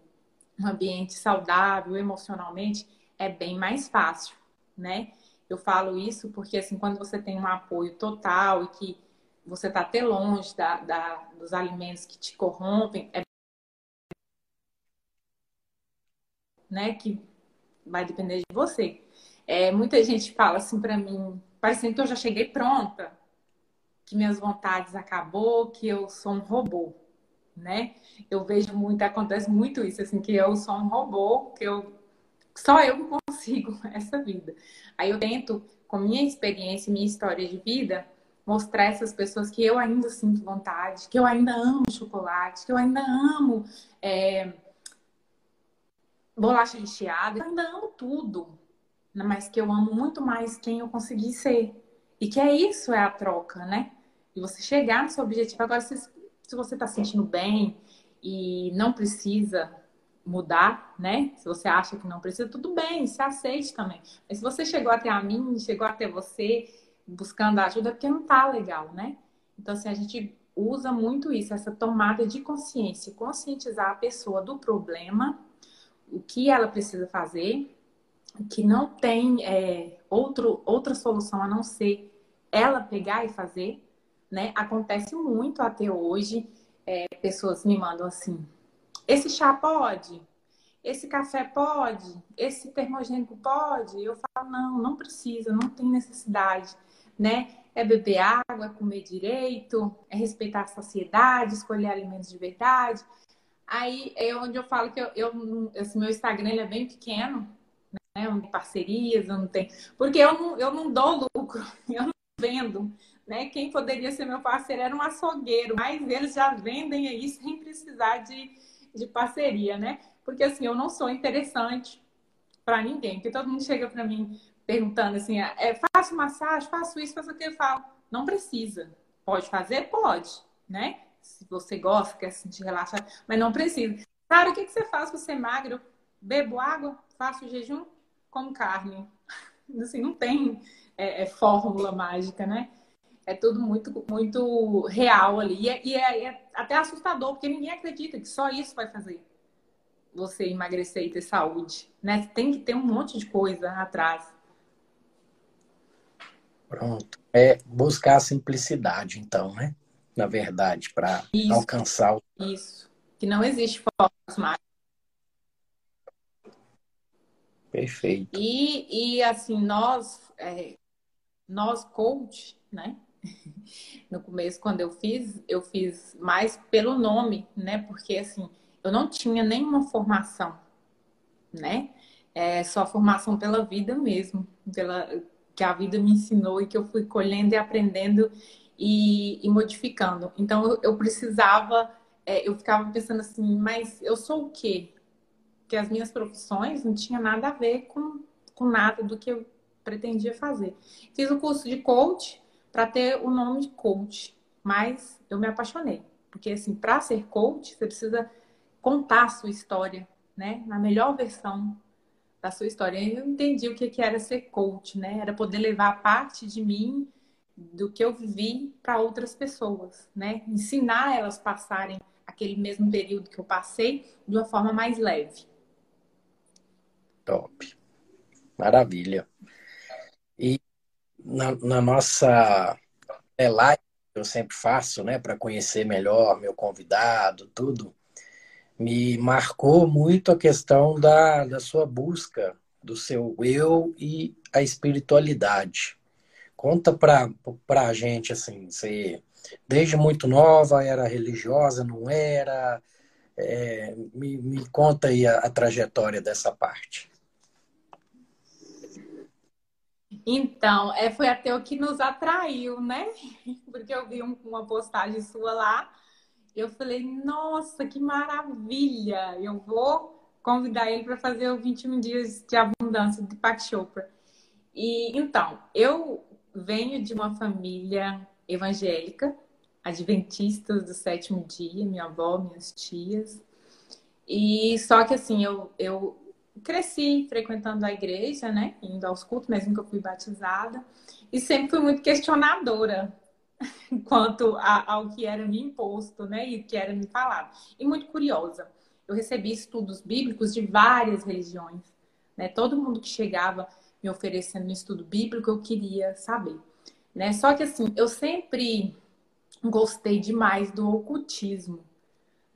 um ambiente saudável emocionalmente é bem mais fácil, né? Eu falo isso porque assim, quando você tem um apoio total e que você está até longe da, da, dos alimentos que te corrompem, é né, que vai depender de você. É, muita gente fala assim para mim, parecendo que eu já cheguei pronta, que minhas vontades acabou, que eu sou um robô, né? Eu vejo muito, acontece muito isso, assim, que eu sou um robô, que eu só eu consigo [LAUGHS] essa vida. Aí eu tento, com minha experiência, minha história de vida, mostrar essas pessoas que eu ainda sinto vontade, que eu ainda amo chocolate, que eu ainda amo é, bolacha recheada, eu ainda amo tudo, mas que eu amo muito mais quem eu consegui ser. E que é isso, é a troca, né? E você chegar no seu objetivo. Agora, se, se você está se sentindo bem e não precisa mudar, né? Se você acha que não precisa, tudo bem, se aceite também. Mas se você chegou até a mim, chegou até você buscando ajuda, é porque não tá legal, né? Então, assim, a gente usa muito isso, essa tomada de consciência, conscientizar a pessoa do problema, o que ela precisa fazer que não tem é, outro, outra solução a não ser ela pegar e fazer, né? Acontece muito até hoje. É, pessoas me mandam assim: esse chá pode? Esse café pode? Esse termogênico pode? Eu falo: não, não precisa, não tem necessidade, né? É beber água, é comer direito, é respeitar a saciedade, escolher alimentos de verdade. Aí é onde eu falo que eu, eu esse meu Instagram ele é bem pequeno, né? Eu não tenho parcerias, eu não tenho. Porque eu não, eu não dou lucro, [LAUGHS] eu não vendo. Né? Quem poderia ser meu parceiro era um açougueiro, mas eles já vendem aí sem precisar de, de parceria, né? Porque assim, eu não sou interessante para ninguém, porque todo mundo chega para mim perguntando assim, é, faço massagem, faço isso, faço aquilo, eu falo, não precisa. Pode fazer? Pode, né? Se você gosta, quer se sentir relaxado, mas não precisa. Cara, o que, que você faz para ser magro? Bebo água, faço jejum, como carne. [LAUGHS] Assim, não tem é, é, fórmula mágica, né? É tudo muito, muito real ali. E, é, e é, é, até assustador, porque ninguém acredita que só isso vai fazer você emagrecer e ter saúde. Né? Tem que ter um monte de coisa atrás.
Pronto. É buscar a simplicidade, então, né? Na verdade, para alcançar o.
Isso. Que não existe fórmulas mágicas.
Perfeito.
E, e assim, nós, é, nós coach, né? No começo, quando eu fiz, eu fiz mais pelo nome, né? Porque assim, eu não tinha nenhuma formação, né? É só formação pela vida mesmo, pela que a vida me ensinou e que eu fui colhendo e aprendendo e, e modificando. Então eu, eu precisava, é, eu ficava pensando assim, mas eu sou o quê? Que as minhas profissões não tinha nada a ver com, com nada do que eu pretendia fazer. Fiz o curso de coach para ter o nome de coach, mas eu me apaixonei, porque assim, para ser coach, você precisa contar a sua história, né, na melhor versão da sua história. Eu entendi o que era ser coach, né? Era poder levar parte de mim, do que eu vivi, para outras pessoas, né? Ensinar elas passarem aquele mesmo período que eu passei de uma forma mais leve.
Top. Maravilha. E na, na nossa é, live que eu sempre faço, né, para conhecer melhor meu convidado, tudo, me marcou muito a questão da, da sua busca do seu eu e a espiritualidade. Conta para a gente, assim, você desde muito nova era religiosa, não era? É, me, me conta aí a, a trajetória dessa parte.
Então, é, foi até o que nos atraiu, né? [LAUGHS] Porque eu vi um, uma postagem sua lá eu falei, nossa, que maravilha! Eu vou convidar ele para fazer o 21 dias de abundância de Pak Chopra. E então, eu venho de uma família evangélica, adventistas do sétimo dia, minha avó, minhas tias. E só que assim, eu, eu cresci frequentando a igreja, né? Indo aos cultos, mesmo que eu fui batizada. E sempre fui muito questionadora [LAUGHS] quanto a, ao que era me imposto, né, e o que era me falado. E muito curiosa, eu recebi estudos bíblicos de várias religiões, né? Todo mundo que chegava me oferecendo um estudo bíblico, eu queria saber, né? Só que assim, eu sempre gostei demais do ocultismo,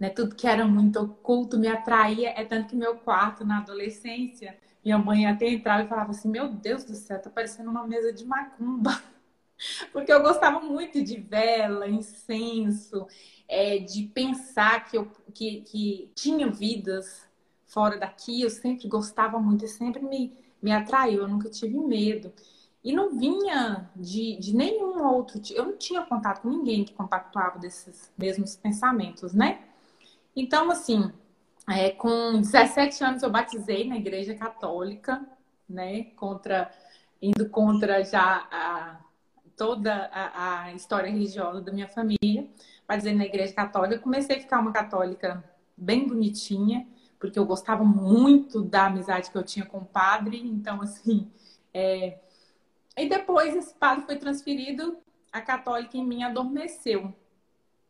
né? Tudo que era muito oculto me atraía, é tanto que meu quarto na adolescência, minha mãe até entrava e falava assim: "Meu Deus do céu, tá parecendo uma mesa de macumba". [LAUGHS] Porque eu gostava muito de vela, incenso, é, de pensar que, eu, que, que tinha vidas fora daqui. Eu sempre gostava muito e sempre me, me atraiu. Eu nunca tive medo. E não vinha de, de nenhum outro. Eu não tinha contato com ninguém que compactuava desses mesmos pensamentos, né? Então, assim, é, com 17 anos eu batizei na igreja católica, né? Contra, indo contra já a toda a, a história religiosa da minha família, dizer na igreja católica. Comecei a ficar uma católica bem bonitinha, porque eu gostava muito da amizade que eu tinha com o padre. Então, assim. É... E depois esse padre foi transferido, a católica em mim adormeceu,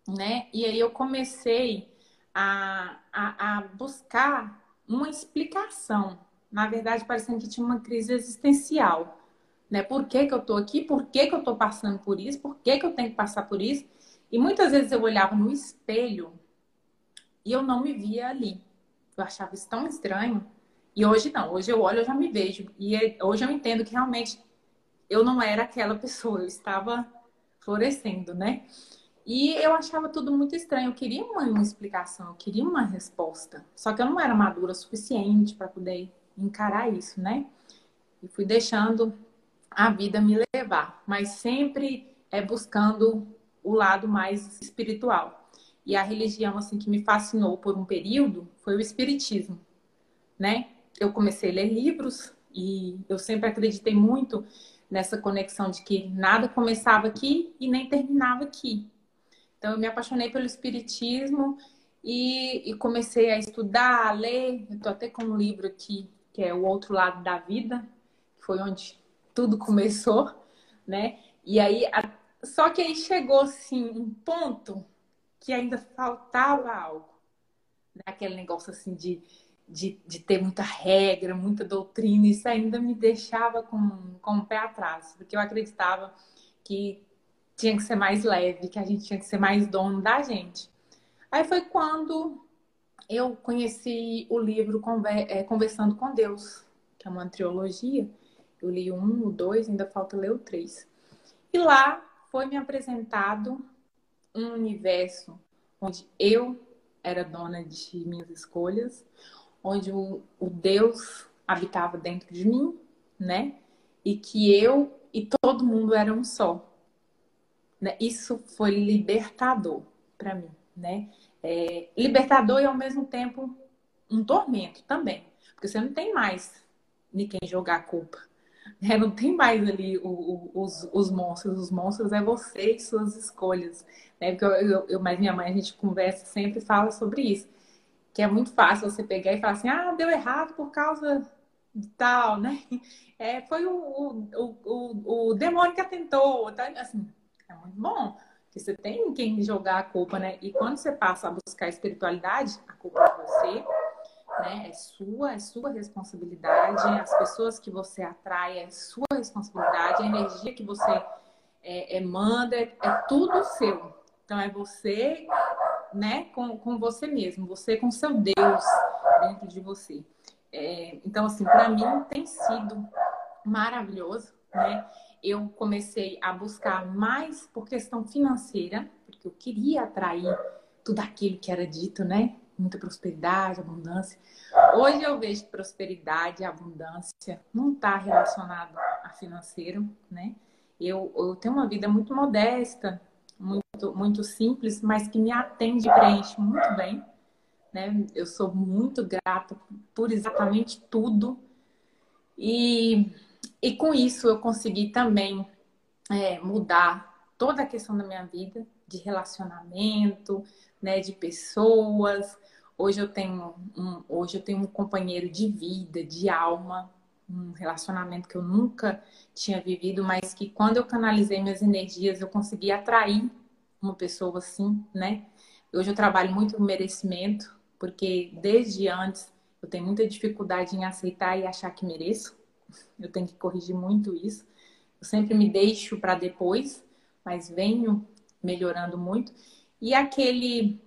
né? E aí eu comecei a, a, a buscar uma explicação. Na verdade, parecendo que tinha uma crise existencial né? Por que, que eu tô aqui? Por que, que eu tô passando por isso? Por que, que eu tenho que passar por isso? E muitas vezes eu olhava no espelho e eu não me via ali. Eu achava isso tão estranho. E hoje não, hoje eu olho, eu já me vejo. E é, hoje eu entendo que realmente eu não era aquela pessoa, eu estava florescendo, né? E eu achava tudo muito estranho. Eu queria uma, uma explicação, eu queria uma resposta. Só que eu não era madura o suficiente para poder encarar isso, né? E fui deixando a vida me levar, mas sempre é buscando o lado mais espiritual. E a religião assim que me fascinou por um período foi o espiritismo, né? Eu comecei a ler livros e eu sempre acreditei muito nessa conexão de que nada começava aqui e nem terminava aqui. Então eu me apaixonei pelo espiritismo e, e comecei a estudar, a ler. Eu tô até com um livro aqui que é o outro lado da vida, que foi onde tudo começou, né? E aí, a... só que aí chegou assim um ponto que ainda faltava algo, né? aquele negócio assim de, de, de ter muita regra, muita doutrina, isso ainda me deixava com, com o pé atrás, porque eu acreditava que tinha que ser mais leve, que a gente tinha que ser mais dono da gente. Aí foi quando eu conheci o livro é, Conversando com Deus, que é uma trilogia, eu li um, o dois, ainda falta ler o três. E lá foi me apresentado um universo onde eu era dona de minhas escolhas, onde o, Deus habitava dentro de mim, né? E que eu e todo mundo eram um só. Né? Isso foi libertador para mim, né? É, libertador e ao mesmo tempo um tormento também, porque você não tem mais de quem jogar a culpa. Né? Não tem mais ali o, o, os, os monstros. Os monstros é você e suas escolhas. Né? Porque eu, eu, eu, mas minha mãe, a gente conversa sempre e fala sobre isso. Que é muito fácil você pegar e falar assim, ah, deu errado por causa de tal, né? É, foi o, o, o, o demônio que atentou. Tá? Assim, é muito bom. Que você tem quem jogar a culpa, né? E quando você passa a buscar espiritualidade, a culpa é você né? É sua, é sua responsabilidade. As pessoas que você atrai é sua responsabilidade. A energia que você é, é, manda é, é, tudo seu. Então é você, né? Com, com você mesmo, você com seu Deus dentro de você. É, então assim, para mim tem sido maravilhoso, né? Eu comecei a buscar mais por questão financeira, porque eu queria atrair tudo aquilo que era dito, né? muita prosperidade, abundância. Hoje eu vejo prosperidade e abundância não está relacionado a financeiro, né? Eu, eu tenho uma vida muito modesta, muito, muito simples, mas que me atende e preenche muito bem. Né? Eu sou muito grata por exatamente tudo. E, e com isso eu consegui também é, mudar toda a questão da minha vida, de relacionamento, né, de pessoas, Hoje eu tenho um, hoje eu tenho um companheiro de vida, de alma, um relacionamento que eu nunca tinha vivido, mas que quando eu canalizei minhas energias, eu consegui atrair uma pessoa assim, né? Hoje eu trabalho muito com merecimento, porque desde antes eu tenho muita dificuldade em aceitar e achar que mereço. Eu tenho que corrigir muito isso. Eu sempre me deixo para depois, mas venho melhorando muito. E aquele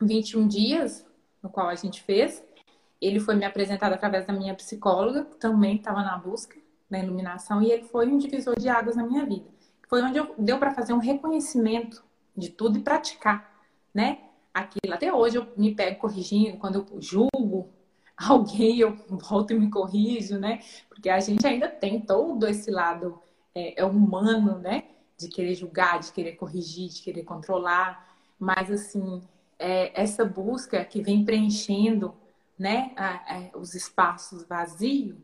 21 dias no qual a gente fez. Ele foi me apresentado através da minha psicóloga, que também estava na busca da iluminação, e ele foi um divisor de águas na minha vida. Foi onde eu, deu para fazer um reconhecimento de tudo e praticar, né? Aquilo. Até hoje eu me pego corrigindo, quando eu julgo [LAUGHS] alguém, eu volto e me corrijo, né? Porque a gente ainda tem todo esse lado é, é humano, né? De querer julgar, de querer corrigir, de querer controlar. Mas, assim, é, essa busca que vem preenchendo né, a, a, os espaços vazios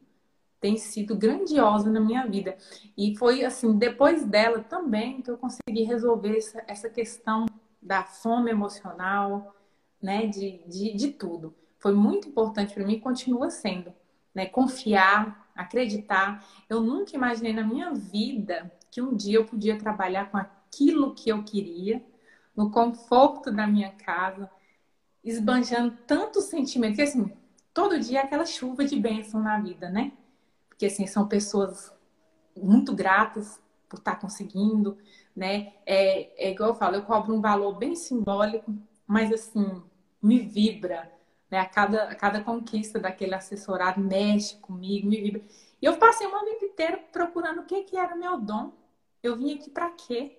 tem sido grandiosa na minha vida. E foi assim, depois dela também que eu consegui resolver essa, essa questão da fome emocional, né, de, de, de tudo. Foi muito importante para mim e continua sendo. Né, confiar, acreditar. Eu nunca imaginei na minha vida que um dia eu podia trabalhar com aquilo que eu queria, no conforto da minha casa, esbanjando tanto sentimento, que assim, todo dia é aquela chuva de bênção na vida, né? Porque assim, são pessoas muito gratas por estar conseguindo, né? É, é igual eu falo, eu cobro um valor bem simbólico, mas assim, me vibra, né? A cada, a cada conquista daquele assessorado mexe comigo, me vibra. E eu passei uma vida inteira procurando o que, que era meu dom. Eu vim aqui para quê?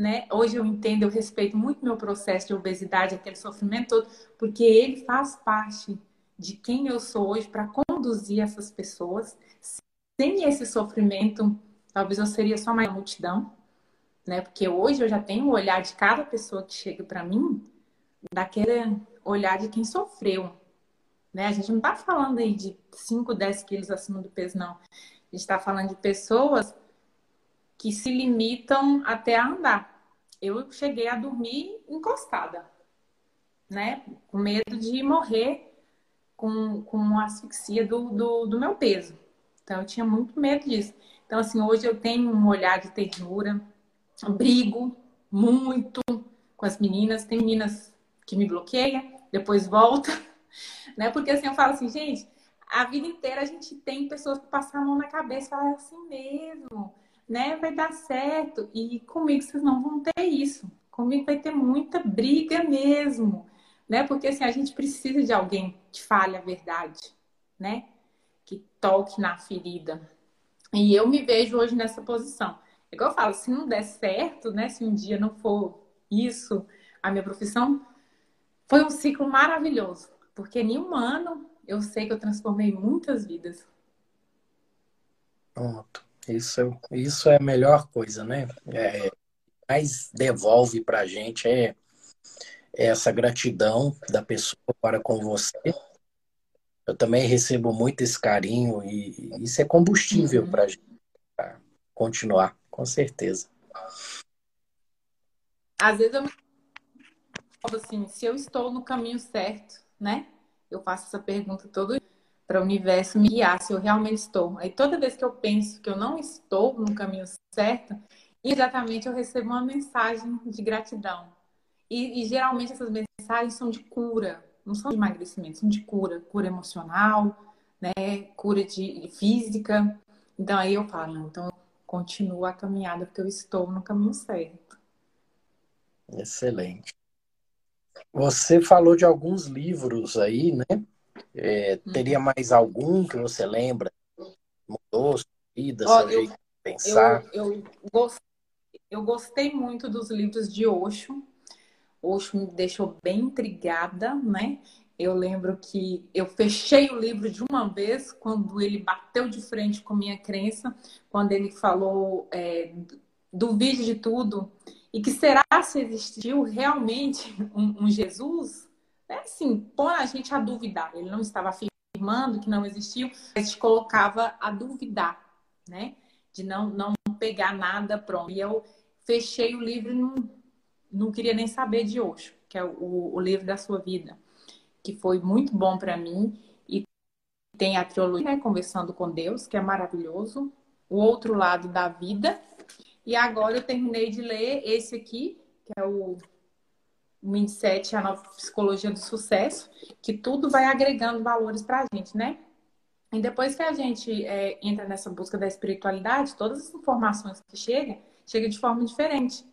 né? Hoje eu entendo, eu respeito muito meu processo de obesidade, aquele sofrimento todo, porque ele faz parte de quem eu sou hoje para conduzir essas pessoas. Sem esse sofrimento, talvez eu seria só mais multidão, né? Porque hoje eu já tenho o olhar de cada pessoa que chega para mim, daquele olhar de quem sofreu, né? A gente não está falando aí de 5, 10 quilos acima do peso, não. A gente está falando de pessoas que se limitam até a andar. Eu cheguei a dormir encostada, né? Com medo de morrer com, com asfixia do, do, do meu peso. Então, eu tinha muito medo disso. Então, assim, hoje eu tenho um olhar de ternura, brigo muito com as meninas. Tem meninas que me bloqueiam, depois volta, [LAUGHS] né? Porque assim, eu falo assim, gente, a vida inteira a gente tem pessoas que passam a mão na cabeça e falam assim mesmo né, vai dar certo. E comigo vocês não vão ter isso. Comigo vai ter muita briga mesmo, né? Porque assim, a gente precisa de alguém que fale a verdade, né? Que toque na ferida. E eu me vejo hoje nessa posição. igual eu falo, se não der certo, né? Se um dia não for isso, a minha profissão, foi um ciclo maravilhoso. Porque em um ano eu sei que eu transformei muitas vidas.
Pronto. Isso, isso é a melhor coisa, né? É, mais devolve para a gente é, é essa gratidão da pessoa para com você. Eu também recebo muito esse carinho e isso é combustível uhum. para a gente continuar, com certeza.
Às vezes eu me assim, se eu estou no caminho certo, né? Eu faço essa pergunta todo para o universo me guiar se eu realmente estou. Aí toda vez que eu penso que eu não estou no caminho certo, imediatamente eu recebo uma mensagem de gratidão. E, e, geralmente essas mensagens são de cura, não são de emagrecimento, são de cura, cura emocional, né, cura de, de física. Então aí eu falo, não, então continuo a caminhada porque eu estou no caminho certo.
Excelente. Você falou de alguns livros aí, né? É, teria uhum. mais algum que você lembra? Mudou sua vida, oh, seu eu, jeito de pensar?
Eu, eu, gostei, eu gostei muito dos livros de Osho. Osho me deixou bem intrigada, né? Eu lembro que eu fechei o livro de uma vez quando ele bateu de frente com minha crença, quando ele falou é, duvide de tudo e que será se existiu realmente um, um Jesus é assim, põe a gente a duvidar. Ele não estava afirmando que não existiu, mas te colocava a duvidar, né? De não, não pegar nada pronto. E eu fechei o livro e não, não queria nem saber de hoje, que é o, o livro da sua vida, que foi muito bom para mim. E tem a teologia, né? Conversando com Deus, que é maravilhoso. O outro lado da vida. E agora eu terminei de ler esse aqui, que é o Mindset, a nova psicologia do sucesso, que tudo vai agregando valores para a gente, né? E depois que a gente é, entra nessa busca da espiritualidade, todas as informações que chegam, chegam de forma diferente,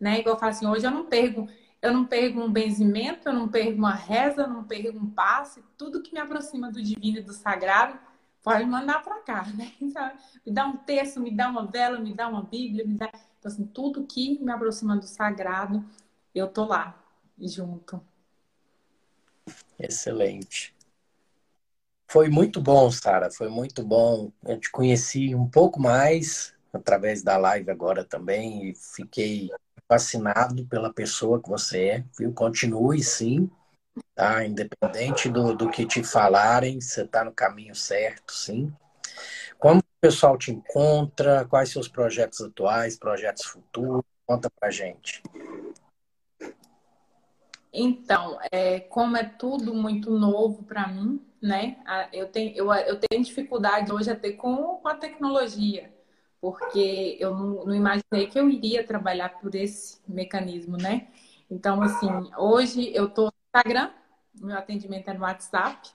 né? Igual eu falo assim, hoje eu não perco, eu não perco um benzimento, eu não perco uma reza, eu não perco um passe, tudo que me aproxima do divino e do sagrado, pode mandar para cá, né? [LAUGHS] Me dá um texto, me dá uma vela, me dá uma bíblia, me dá... Então, assim, tudo que me aproxima do sagrado, eu tô lá, junto.
Excelente. Foi muito bom, Sara. Foi muito bom. Eu te conheci um pouco mais através da live agora também e fiquei fascinado pela pessoa que você é. Viu? Continue sim, tá? Independente do, do que te falarem, você está no caminho certo, sim. Como o pessoal te encontra? Quais seus projetos atuais, projetos futuros? Conta pra gente.
Então, é, como é tudo muito novo para mim, né? Eu tenho, eu, eu tenho dificuldade hoje até com, com a tecnologia, porque eu não, não, imaginei que eu iria trabalhar por esse mecanismo, né? Então, assim, hoje eu estou Instagram, meu atendimento é no WhatsApp,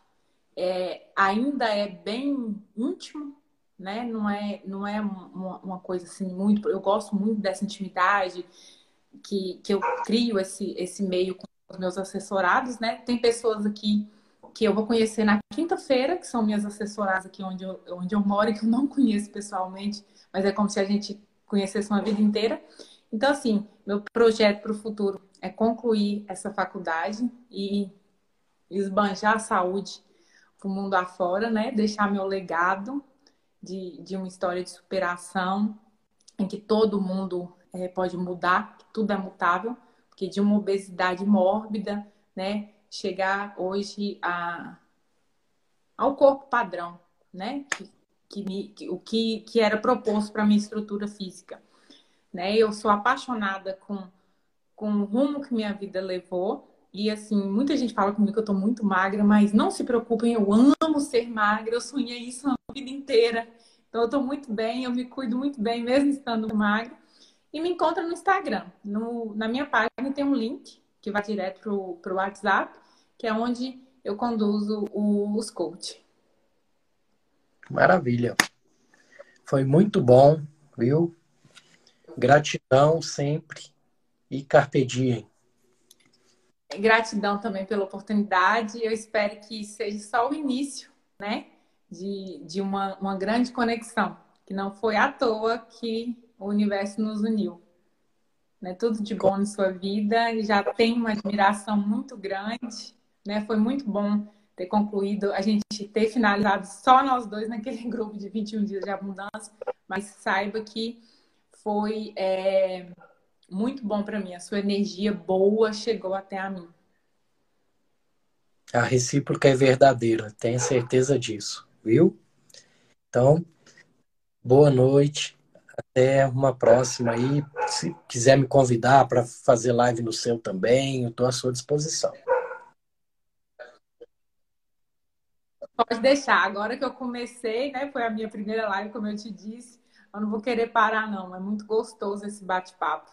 é, ainda é bem íntimo, né? Não é, não é uma, uma coisa assim muito. Eu gosto muito dessa intimidade que, que eu crio esse, esse meio com os meus assessorados, né? Tem pessoas aqui que eu vou conhecer na quinta-feira, que são minhas assessoradas aqui onde eu, onde eu moro e que eu não conheço pessoalmente, mas é como se a gente conhecesse uma vida inteira. Então, assim, meu projeto para o futuro é concluir essa faculdade e esbanjar a saúde para o mundo afora, né? Deixar meu legado de, de uma história de superação em que todo mundo é, pode mudar, que tudo é mutável que de uma obesidade mórbida, né, chegar hoje a, ao corpo padrão, né, que, que, que o que, que era proposto para minha estrutura física. Né? Eu sou apaixonada com, com o rumo que minha vida levou. E assim, muita gente fala comigo que eu tô muito magra, mas não se preocupem, eu amo ser magra, eu sonhei isso a vida inteira. Então eu tô muito bem, eu me cuido muito bem, mesmo estando magra. E me encontra no Instagram. No, na minha página tem um link que vai direto para o WhatsApp, que é onde eu conduzo os coach.
Maravilha. Foi muito bom, viu? Gratidão sempre e carpe diem.
Gratidão também pela oportunidade. Eu espero que seja só o início, né? De, de uma, uma grande conexão. Que não foi à toa que o universo nos uniu. Né? Tudo de bom em sua vida, já tem uma admiração muito grande, né? Foi muito bom ter concluído, a gente ter finalizado só nós dois naquele [LAUGHS] grupo de 21 dias de abundância, mas saiba que foi é, muito bom para mim. A sua energia boa chegou até a mim.
A recíproca é verdadeira, tenha certeza disso, viu? Então, boa noite, até uma próxima aí. Se quiser me convidar para fazer live no seu também, eu estou à sua disposição.
Pode deixar. Agora que eu comecei, né? Foi a minha primeira live, como eu te disse. Eu não vou querer parar, não. É muito gostoso esse bate-papo.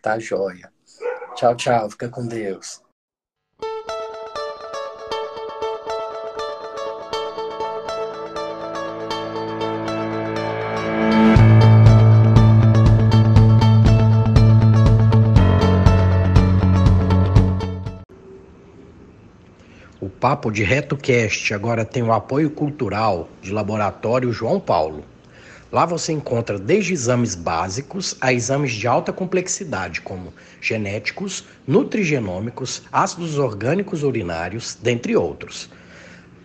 Tá joia. Tchau, tchau. Fica com Deus. Papo de RetoCast agora tem o apoio cultural de Laboratório João Paulo. Lá você encontra desde exames básicos a exames de alta complexidade, como genéticos, nutrigenômicos, ácidos orgânicos urinários, dentre outros.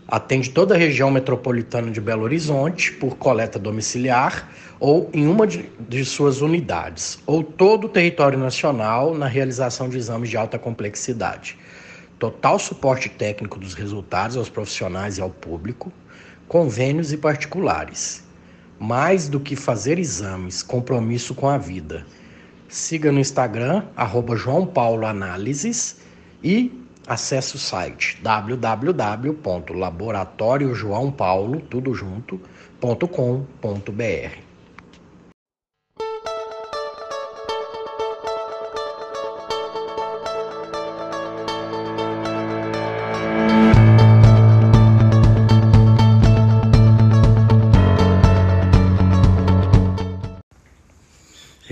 Atende toda a região metropolitana de Belo Horizonte por coleta domiciliar ou em uma de, de suas unidades, ou todo o território nacional na realização de exames de alta complexidade total suporte técnico dos resultados aos profissionais e ao público, convênios e particulares. Mais do que fazer exames, compromisso com a vida. Siga no Instagram, arroba João Paulo Análises e acesse o site www.laboratoriojoaopaulo, tudo junto.com.br.